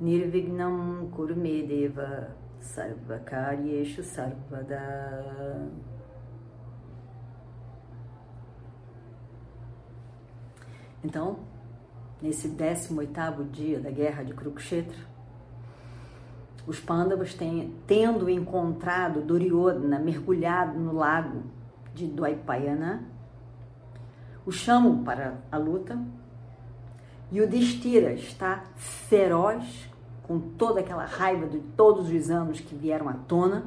Nirvignam Kurumedeva Sarvakaryeshu Sarvada. Então, nesse 18 dia da guerra de Kurukshetra, os Pandavas têm, tendo encontrado Duryodhana mergulhado no lago de Dwaipayana, o chamam para a luta e o Destira está feroz com toda aquela raiva de todos os anos que vieram à tona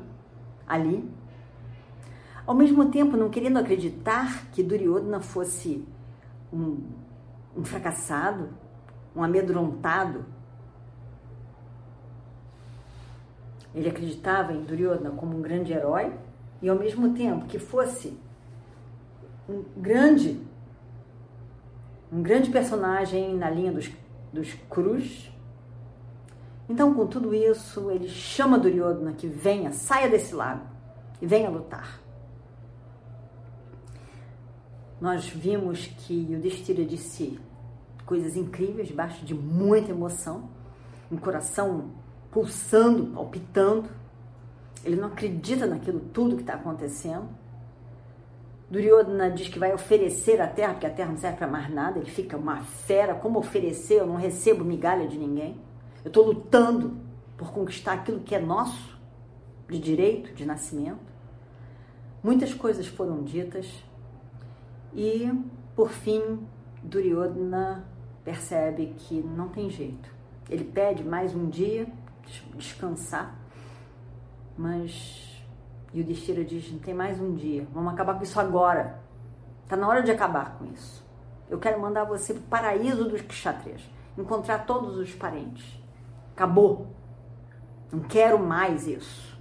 ali. Ao mesmo tempo, não querendo acreditar que Duryodhana fosse um um fracassado, um amedrontado. Ele acreditava em Duryodhana como um grande herói e ao mesmo tempo que fosse um grande um grande personagem na linha dos, dos Cruz. Então, com tudo isso, ele chama Duryodhana que venha, saia desse lago e venha lutar. Nós vimos que o Destira disse coisas incríveis, debaixo de muita emoção, um coração pulsando, palpitando. Ele não acredita naquilo tudo que está acontecendo. Duryodhana diz que vai oferecer a terra, porque a terra não serve para mais nada. Ele fica uma fera. Como oferecer? Eu não recebo migalha de ninguém. Eu estou lutando por conquistar aquilo que é nosso, de direito, de nascimento. Muitas coisas foram ditas e, por fim, Duryodhana percebe que não tem jeito. Ele pede mais um dia, descansar, mas Yudhishthira diz, não tem mais um dia, vamos acabar com isso agora. Está na hora de acabar com isso. Eu quero mandar você para o paraíso dos kshatriyas, encontrar todos os parentes. Acabou. Não quero mais isso.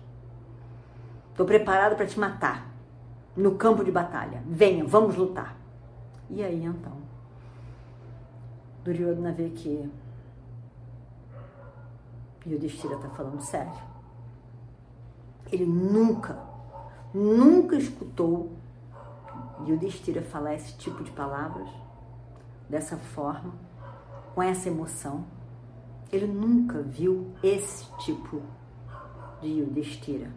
Estou preparado para te matar no campo de batalha. Venha, vamos lutar. E aí então? Duryodhana vê que Yudhishthira está falando sério. Ele nunca, nunca escutou Yudhishthira falar esse tipo de palavras, dessa forma, com essa emoção. Ele nunca viu esse tipo de Yudhishthira.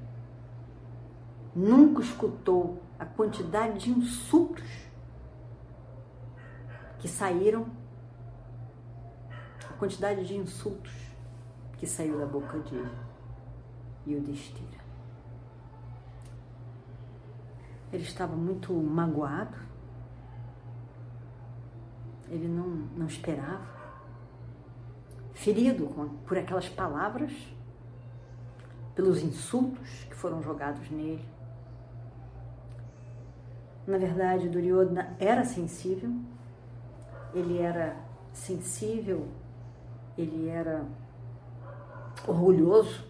Nunca escutou a quantidade de insultos que saíram quantidade de insultos que saiu da boca de Yudhishthira. Ele estava muito magoado, ele não, não esperava, ferido por aquelas palavras, pelos insultos que foram jogados nele. Na verdade, Duryodhana era sensível, ele era sensível. Ele era orgulhoso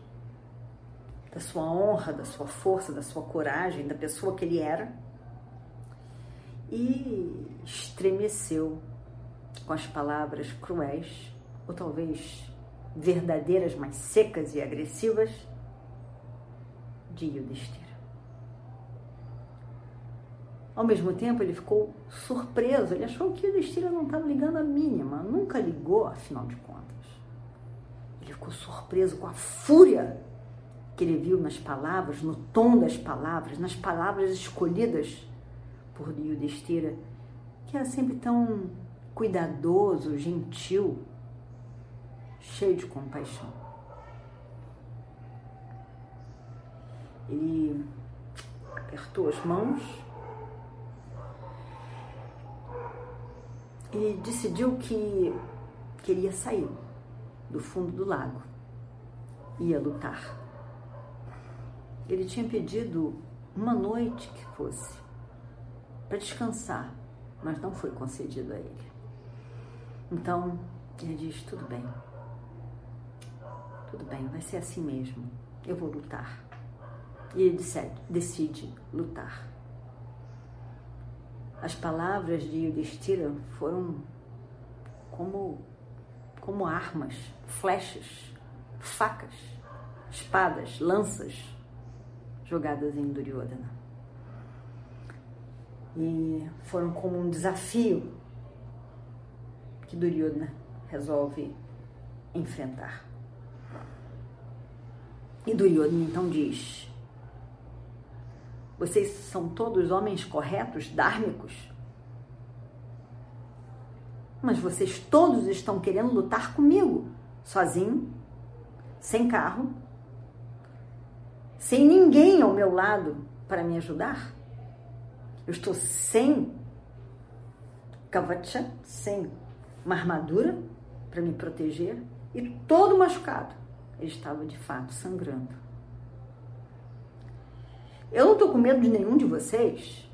da sua honra, da sua força, da sua coragem, da pessoa que ele era e estremeceu com as palavras cruéis, ou talvez verdadeiras, mas secas e agressivas, de Yudhishthira. Ao mesmo tempo, ele ficou surpreso, ele achou que Yudhishthira não estava ligando a mínima, nunca ligou, afinal de contas. Ele ficou surpreso com a fúria que ele viu nas palavras, no tom das palavras, nas palavras escolhidas por Yudhishthira, que era sempre tão cuidadoso, gentil, cheio de compaixão. Ele apertou as mãos e decidiu que queria sair do fundo do lago. Ia lutar. Ele tinha pedido uma noite que fosse para descansar, mas não foi concedido a ele. Então ele diz: tudo bem, Tudo bem, vai ser assim mesmo. Eu vou lutar. E ele decide, decide lutar. As palavras de Yudhishthira foram como, como armas, flechas, facas, espadas, lanças jogadas em Duryodhana. E foram como um desafio que Duryodhana resolve enfrentar. E Duryodhana então diz: Vocês são todos homens corretos, dármicos? Mas vocês todos estão querendo lutar comigo, sozinho, sem carro, sem ninguém ao meu lado para me ajudar? Eu estou sem kavacha, sem uma armadura para me proteger e todo machucado. Ele estava de fato sangrando. Eu não estou com medo de nenhum de vocês.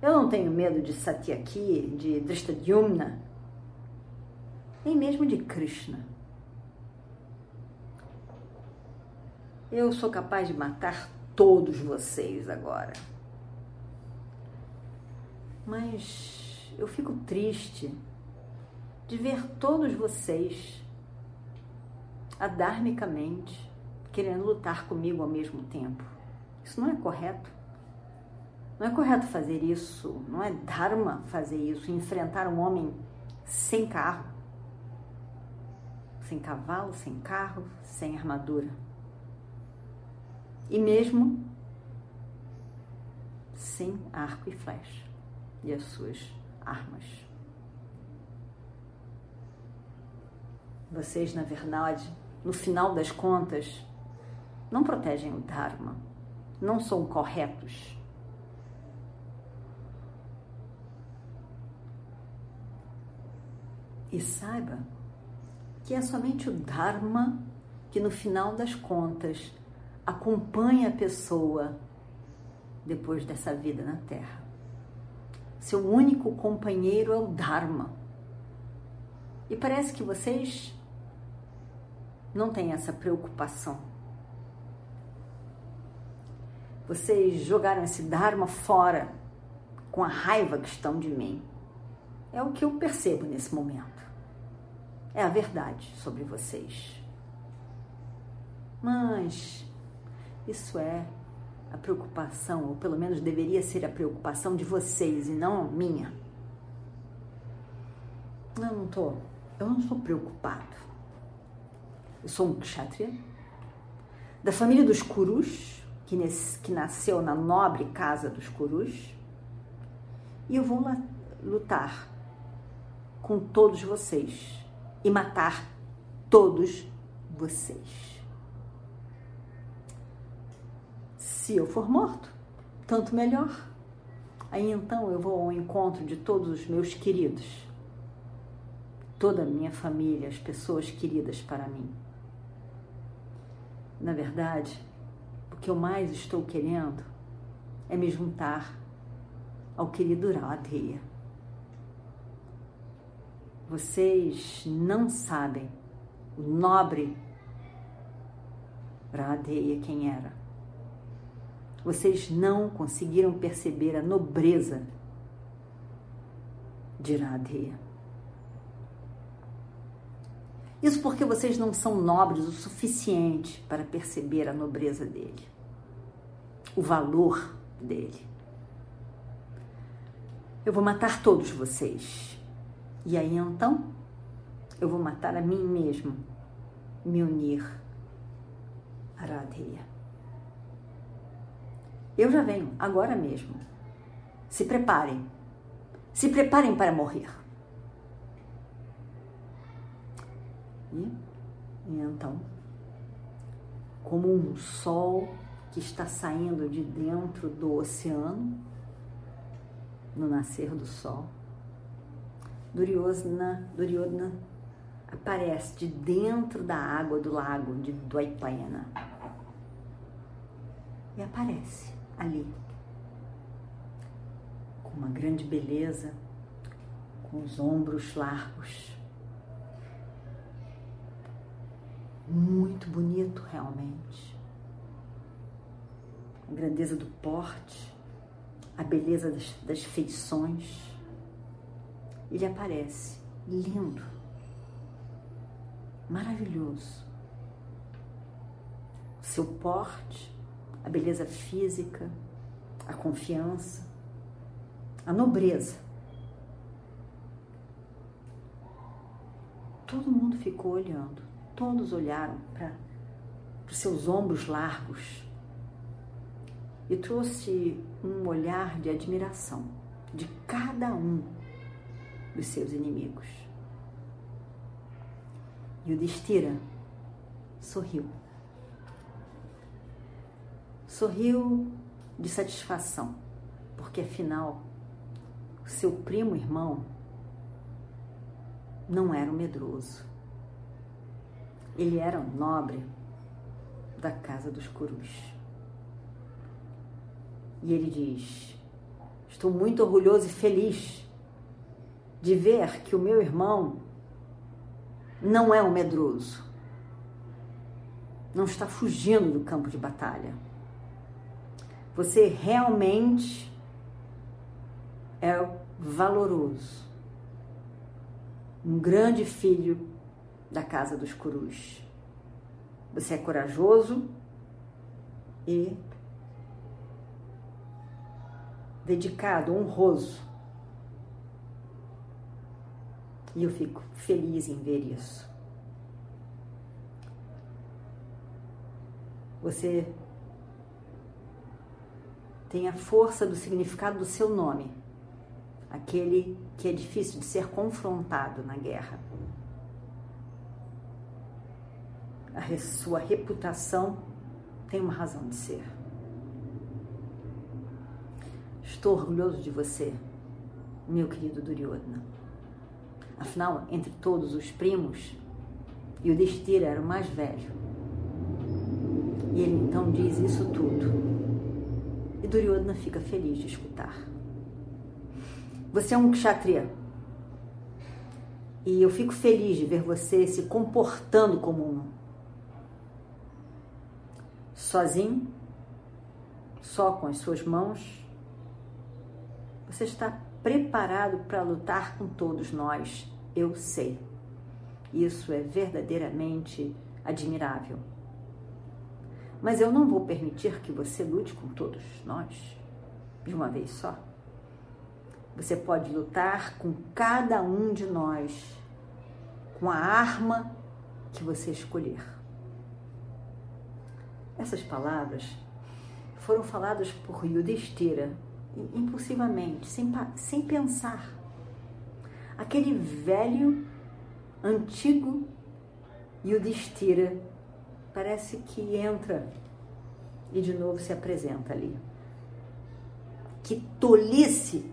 Eu não tenho medo de Satyaki, de Drishtadyumna, nem mesmo de Krishna. Eu sou capaz de matar todos vocês agora. Mas eu fico triste de ver todos vocês adarmicamente querendo lutar comigo ao mesmo tempo. Isso não é correto. Não é correto fazer isso, não é dharma fazer isso, enfrentar um homem sem carro, sem cavalo, sem carro, sem armadura. E mesmo sem arco e flecha e as suas armas. Vocês, na verdade, no final das contas, não protegem o Dharma, não são corretos. E saiba que é somente o Dharma que, no final das contas, acompanha a pessoa depois dessa vida na Terra. Seu único companheiro é o Dharma. E parece que vocês não têm essa preocupação. Vocês jogaram esse Dharma fora com a raiva que estão de mim. É o que eu percebo nesse momento. É a verdade sobre vocês. Mas isso é a preocupação, ou pelo menos deveria ser a preocupação de vocês e não minha. Eu não tô, eu não sou preocupado. Eu sou um kshatriya da família dos Kurus, que, nesse, que nasceu na nobre casa dos Kurus, e eu vou lutar com todos vocês e matar todos vocês. Se eu for morto, tanto melhor. Aí então eu vou ao encontro de todos os meus queridos, toda a minha família, as pessoas queridas para mim. Na verdade, o que eu mais estou querendo é me juntar ao querido Radheya. Vocês não sabem o nobre Radheya quem era vocês não conseguiram perceber a nobreza de Radheya. Isso porque vocês não são nobres o suficiente para perceber a nobreza dele, o valor dele. Eu vou matar todos vocês. E aí então, eu vou matar a mim mesmo, me unir a Radheya. Eu já venho, agora mesmo. Se preparem. Se preparem para morrer. E, e então, como um sol que está saindo de dentro do oceano, no nascer do sol, Duryodhana, Duryodhana aparece de dentro da água do lago de Dwaipayana. E aparece ali, com uma grande beleza, com os ombros largos, muito bonito realmente. A grandeza do porte, a beleza das, das feições. Ele aparece lindo, maravilhoso. O seu porte, a beleza física, a confiança, a nobreza. Todo mundo ficou olhando, todos olharam para os seus ombros largos e trouxe um olhar de admiração de cada um dos seus inimigos. E o Destira sorriu. Sorriu de satisfação, porque afinal seu primo irmão não era um medroso. Ele era um nobre da casa dos Curus. E ele diz: Estou muito orgulhoso e feliz de ver que o meu irmão não é um medroso, não está fugindo do campo de batalha. Você realmente é valoroso, um grande filho da casa dos Curus. Você é corajoso e dedicado, honroso. E eu fico feliz em ver isso. Você tem a força do significado do seu nome, aquele que é difícil de ser confrontado na guerra. A sua reputação tem uma razão de ser. Estou orgulhoso de você, meu querido Duryodhana. Afinal, entre todos os primos, Yudhishthira era o mais velho. E ele então diz isso tudo. Duryodhana fica feliz de escutar. Você é um kshatriya. E eu fico feliz de ver você se comportando como um. Sozinho, só com as suas mãos, você está preparado para lutar com todos nós, eu sei. Isso é verdadeiramente admirável. Mas eu não vou permitir que você lute com todos nós de uma vez só. Você pode lutar com cada um de nós com a arma que você escolher. Essas palavras foram faladas por Yudhishthira impulsivamente, sem, sem pensar. Aquele velho, antigo Yudhishthira parece que entra e de novo se apresenta ali. Que tolice,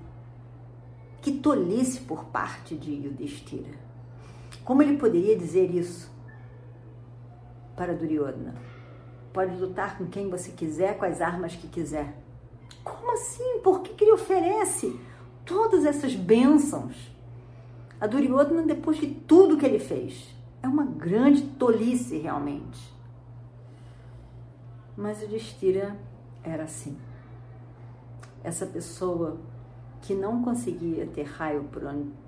que tolice por parte de Yudhishthira. Como ele poderia dizer isso para Duryodhana? Pode lutar com quem você quiser, com as armas que quiser como assim? Por que, que ele oferece todas essas bênçãos a Duryodhana depois de tudo que ele fez? É uma grande tolice realmente. Mas o Destira era assim. Essa pessoa que não conseguia ter raio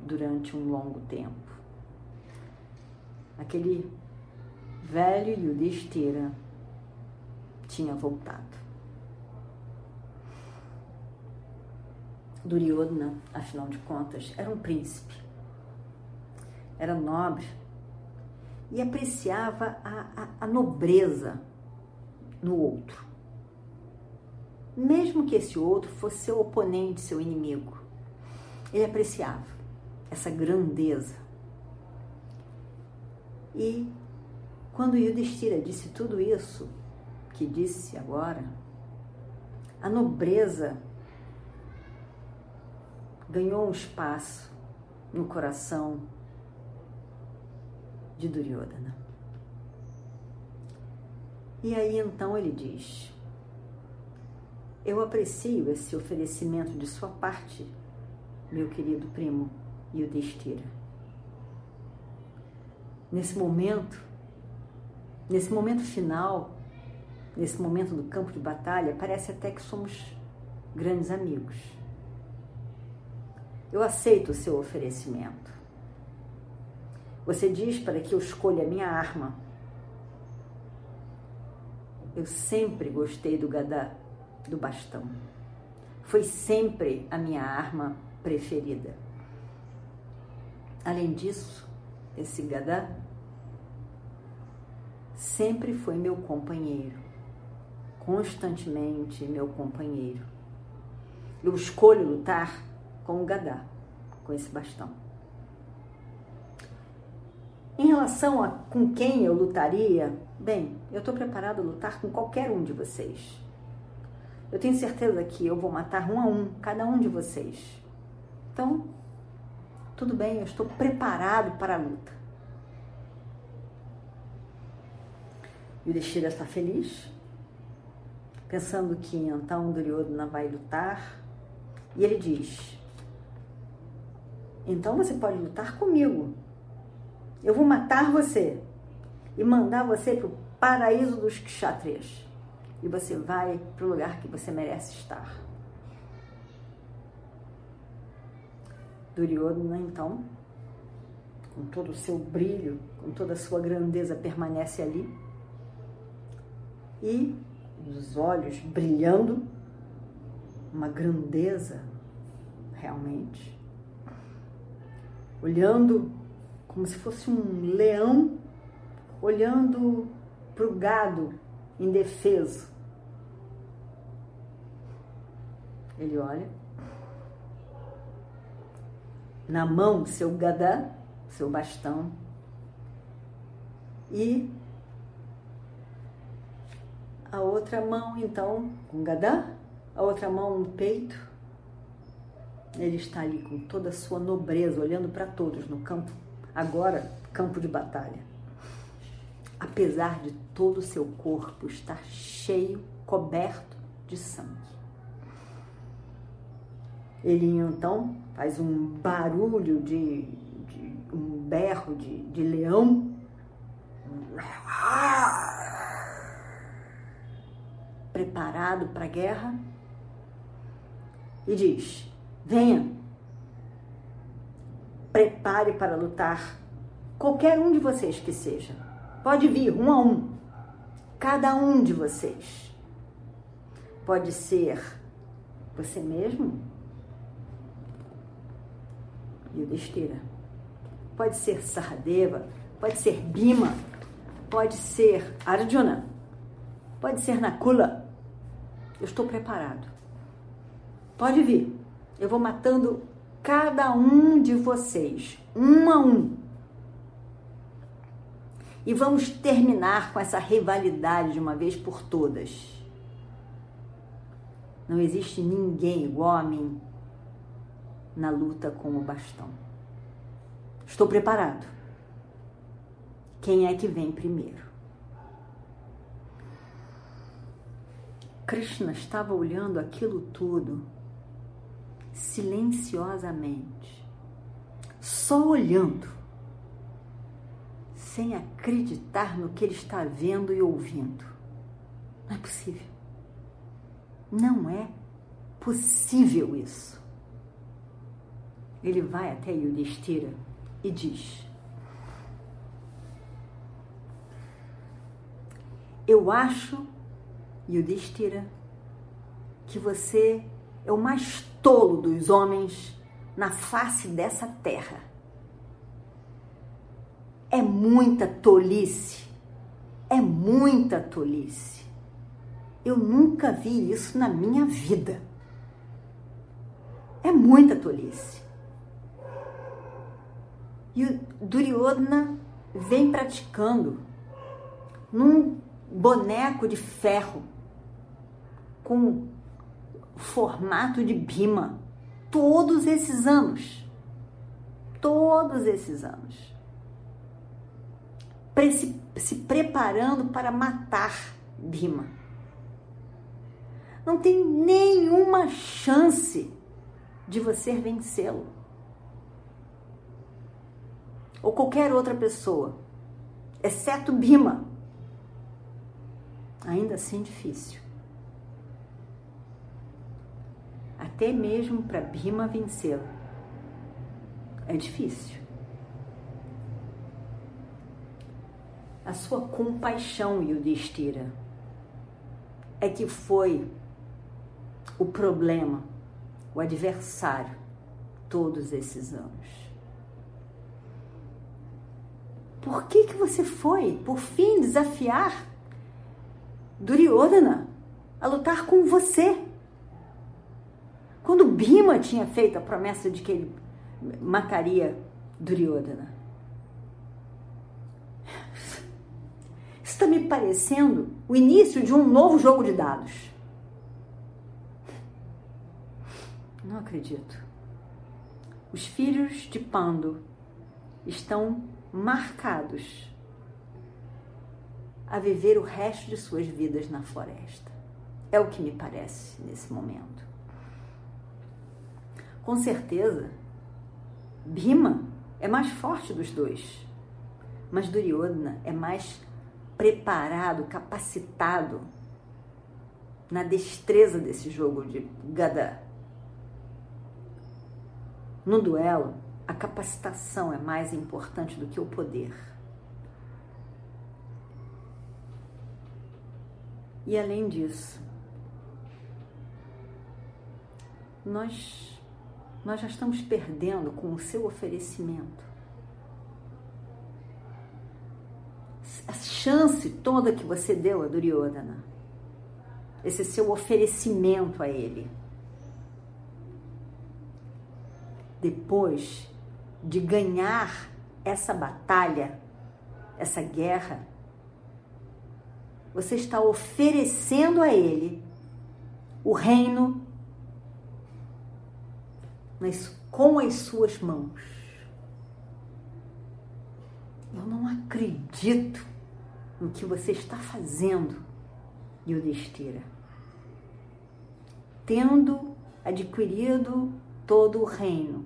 durante um longo tempo. Aquele velho Yudhishthira tinha voltado. Duryodhana, afinal de contas, era um príncipe, era nobre e apreciava a, a, a nobreza no outro. Mesmo que esse outro fosse seu oponente, seu inimigo, ele apreciava essa grandeza. E quando Yudhishthira disse tudo isso que disse agora, a nobreza ganhou um espaço no coração de Duryodhana. E aí então ele diz: Eu aprecio esse oferecimento de sua parte, meu querido primo Yudhishthira. Nesse momento, Nesse momento final, nesse momento do campo de batalha, parece até que somos grandes amigos. Eu aceito o seu oferecimento. Você diz para que eu escolha a minha arma. Eu sempre gostei do gadá, do bastão. Foi sempre a minha arma preferida. Além disso, esse gadá sempre foi meu companheiro, constantemente meu companheiro. Eu escolho lutar com o gadá, com esse bastão. Em relação a com quem eu lutaria, bem, eu estou preparado a lutar com qualquer um de vocês. Eu tenho certeza que eu vou matar um a um, cada um de vocês. Então, tudo bem, eu estou preparado para a luta. O Destira está feliz, pensando que então Duryodhana vai lutar. E ele diz: Então você pode lutar comigo. Eu vou matar você e mandar você para o paraíso dos kshatriyas. E você vai para o lugar que você merece estar. Duryodhana, então, com todo o seu brilho, com toda a sua grandeza, permanece ali e os olhos brilhando, uma grandeza realmente, olhando como se fosse um leão olhando para o gado indefeso. Ele olha. Na mão, seu gadá, seu bastão. E a outra mão, então, com Gadá, a outra mão no peito. Ele está ali com toda a sua nobreza, olhando para todos no campo, agora campo de batalha. Apesar de todo o seu corpo estar cheio, coberto de sangue. Ele então faz um barulho de, de um berro de, de leão preparado para a guerra e diz: Venha, prepare para lutar, qualquer um de vocês que seja. Pode vir, um a um, cada um de vocês. Pode ser você mesmo e o Destira. Pode ser Sahadeva, pode ser Bima, pode ser Arjuna, pode ser Nakula eu estou preparado. Pode vir. Eu vou matando cada um de vocês, um a um. E vamos terminar com essa rivalidade de uma vez por todas. Não existe ninguém igual a mim na luta com o bastão. Estou preparado. Quem é que vem primeiro? Krishna estava olhando aquilo tudo silenciosamente, só olhando, sem acreditar no que ele está vendo e ouvindo. Não é possível. Não é possível isso. Ele vai até Yudhishthira e diz: Eu acho Yudhishthira, que você é o mais tolo dos homens na face dessa terra. É muita tolice, é muita tolice. Eu nunca vi isso na minha vida. É muita tolice. E o Duryodhana vem praticando num boneco de ferro com formato de bima todos esses anos. Todos esses anos. Se, se preparando para matar Bima. Não tem nenhuma chance de você vencê-lo. Ou qualquer outra pessoa, exceto Bima. ainda assim difícil. Até mesmo para Bhima vencê-lo. É difícil. A sua compaixão, Yudhishthira, é que foi o problema, o adversário, todos esses anos. Por que, que você foi, por fim, desafiar Duryodhana a lutar com você? Bhima tinha feito a promessa de que ele mataria Duryodhana. Isso está me parecendo o início de um novo jogo de dados. Não acredito. Os filhos de Pando estão marcados a viver o resto de suas vidas na floresta. É o que me parece nesse momento. Com certeza, Bhima é mais forte dos dois, mas Duryodhana é mais preparado, capacitado na destreza desse jogo de Gada. No duelo, a capacitação é mais importante do que o poder. E além disso, nós, nós já estamos perdendo com o seu oferecimento. A chance toda que você deu a Duryodhana, esse seu oferecimento a ele. Depois de ganhar essa batalha, essa guerra, você está oferecendo a ele o reino com as suas mãos. Eu não acredito no que você está fazendo, Yudhishthira. Tendo adquirido todo o reino,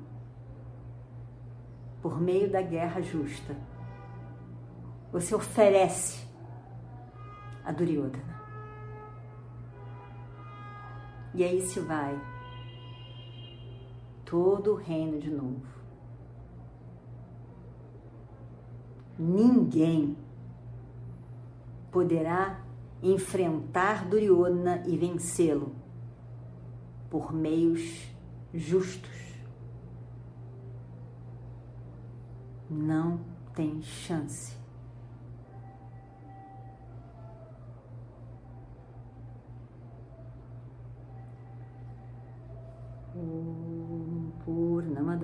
por meio da guerra justa. Você oferece a Duryodhana. E aí se vai todo o reino de novo. Ninguém poderá enfrentar Duryodhana e vencê-lo por meios justos. não tem chance.